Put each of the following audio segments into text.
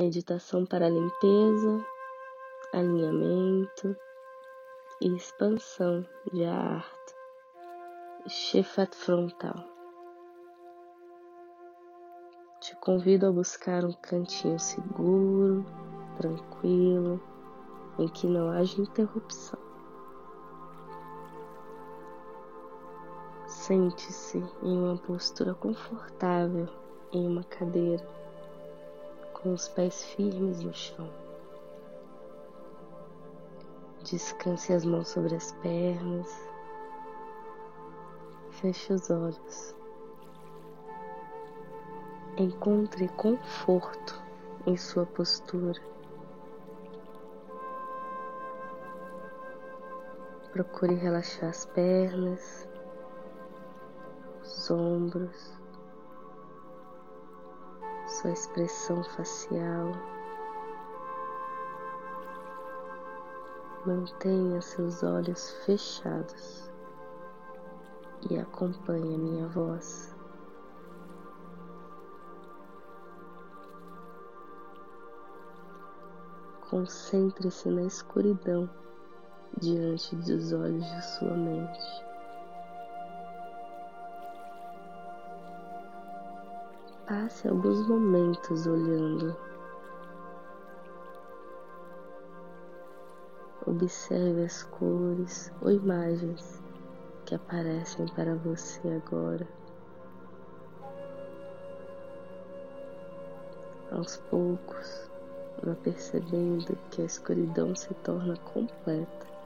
Meditação para limpeza, alinhamento e expansão de arte. Chefat frontal. Te convido a buscar um cantinho seguro, tranquilo, em que não haja interrupção. Sente-se em uma postura confortável em uma cadeira, com os pés firmes no chão. Descanse as mãos sobre as pernas. Feche os olhos. Encontre conforto em sua postura. Procure relaxar as pernas, os ombros, sua expressão facial. Mantenha seus olhos fechados e acompanhe a minha voz. Concentre-se na escuridão diante dos olhos de sua mente. Passe alguns momentos olhando. Observe as cores ou imagens que aparecem para você agora. Aos poucos, vá percebendo que a escuridão se torna completa.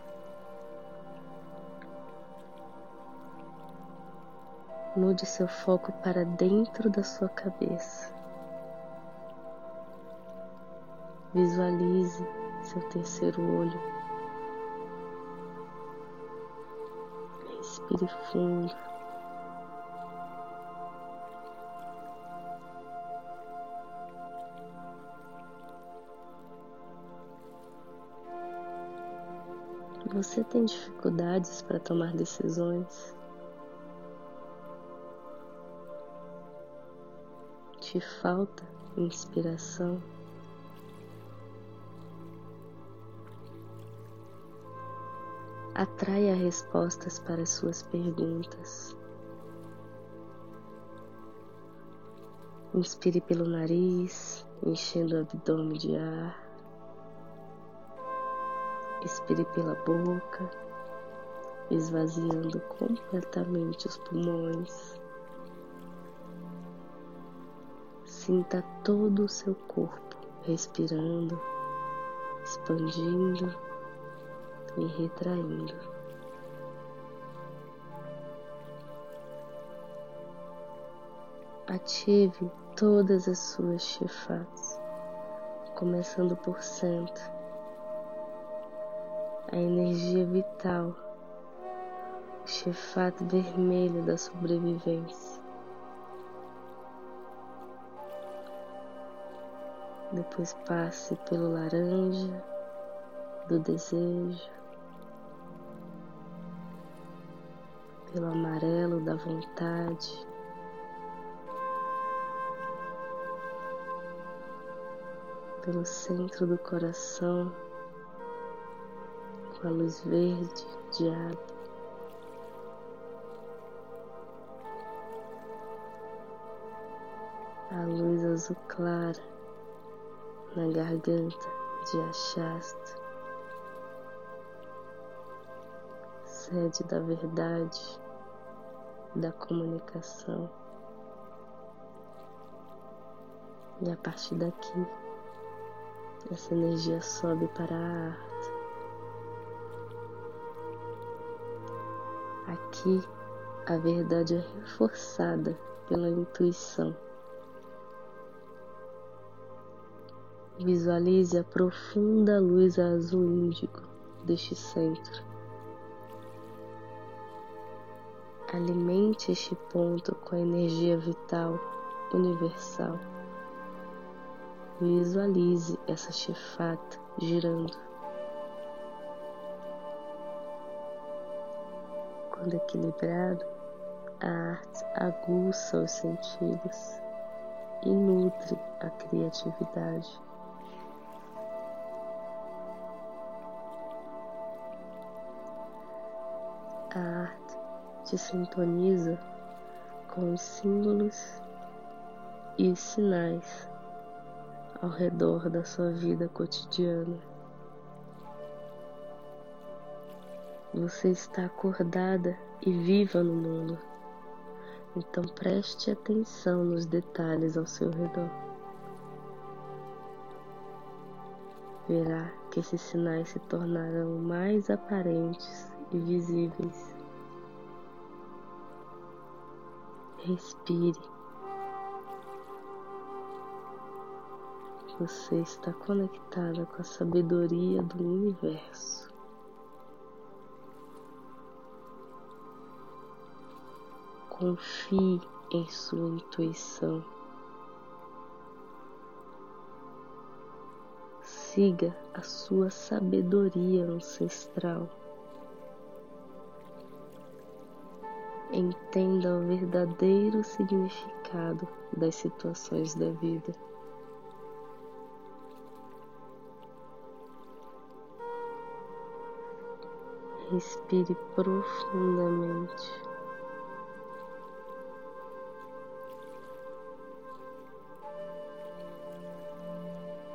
Mude seu foco para dentro da sua cabeça. Visualize seu terceiro olho. Respire fundo. Você tem dificuldades para tomar decisões? Te falta inspiração? Atraia respostas para suas perguntas. Inspire pelo nariz, enchendo o abdômen de ar. Expire pela boca, esvaziando completamente os pulmões. Sinta todo o seu corpo respirando, expandindo e retraindo. Ative todas as suas chefates, começando por centro, a energia vital, o chefato vermelho da sobrevivência. Depois passe pelo laranja do desejo, pelo amarelo da vontade. Pelo centro do coração, com a luz verde de água. A luz azul clara na garganta de Achasta, sede da verdade, da comunicação. E a partir daqui, essa energia sobe para a arte. Aqui, a verdade é reforçada pela intuição. Visualize a profunda luz azul índigo deste centro. Alimente este ponto com a energia vital universal. Visualize essa chefata girando. Quando equilibrado, a arte aguça os sentidos e nutre a criatividade. A arte te sintoniza com os símbolos e sinais ao redor da sua vida cotidiana. Você está acordada e viva no mundo. Então preste atenção nos detalhes ao seu redor. Verá que esses sinais se tornarão mais aparentes e visíveis. Respire. Você está conectada com a sabedoria do universo. Confie em sua intuição. Siga a sua sabedoria ancestral. Entenda o verdadeiro significado das situações da vida. Respire profundamente.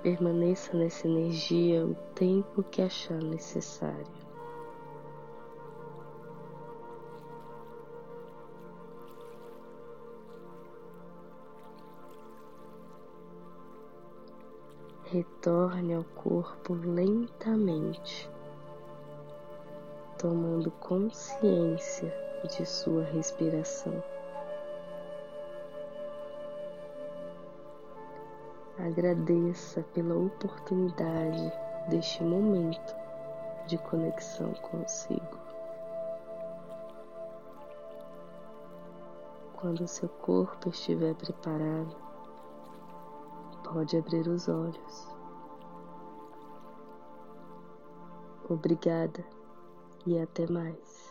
Permaneça nessa energia o tempo que achar necessário. Retorne ao corpo lentamente, tomando consciência de sua respiração. Agradeça pela oportunidade deste momento de conexão consigo. Quando seu corpo estiver preparado, pode abrir os olhos. Obrigada e até mais.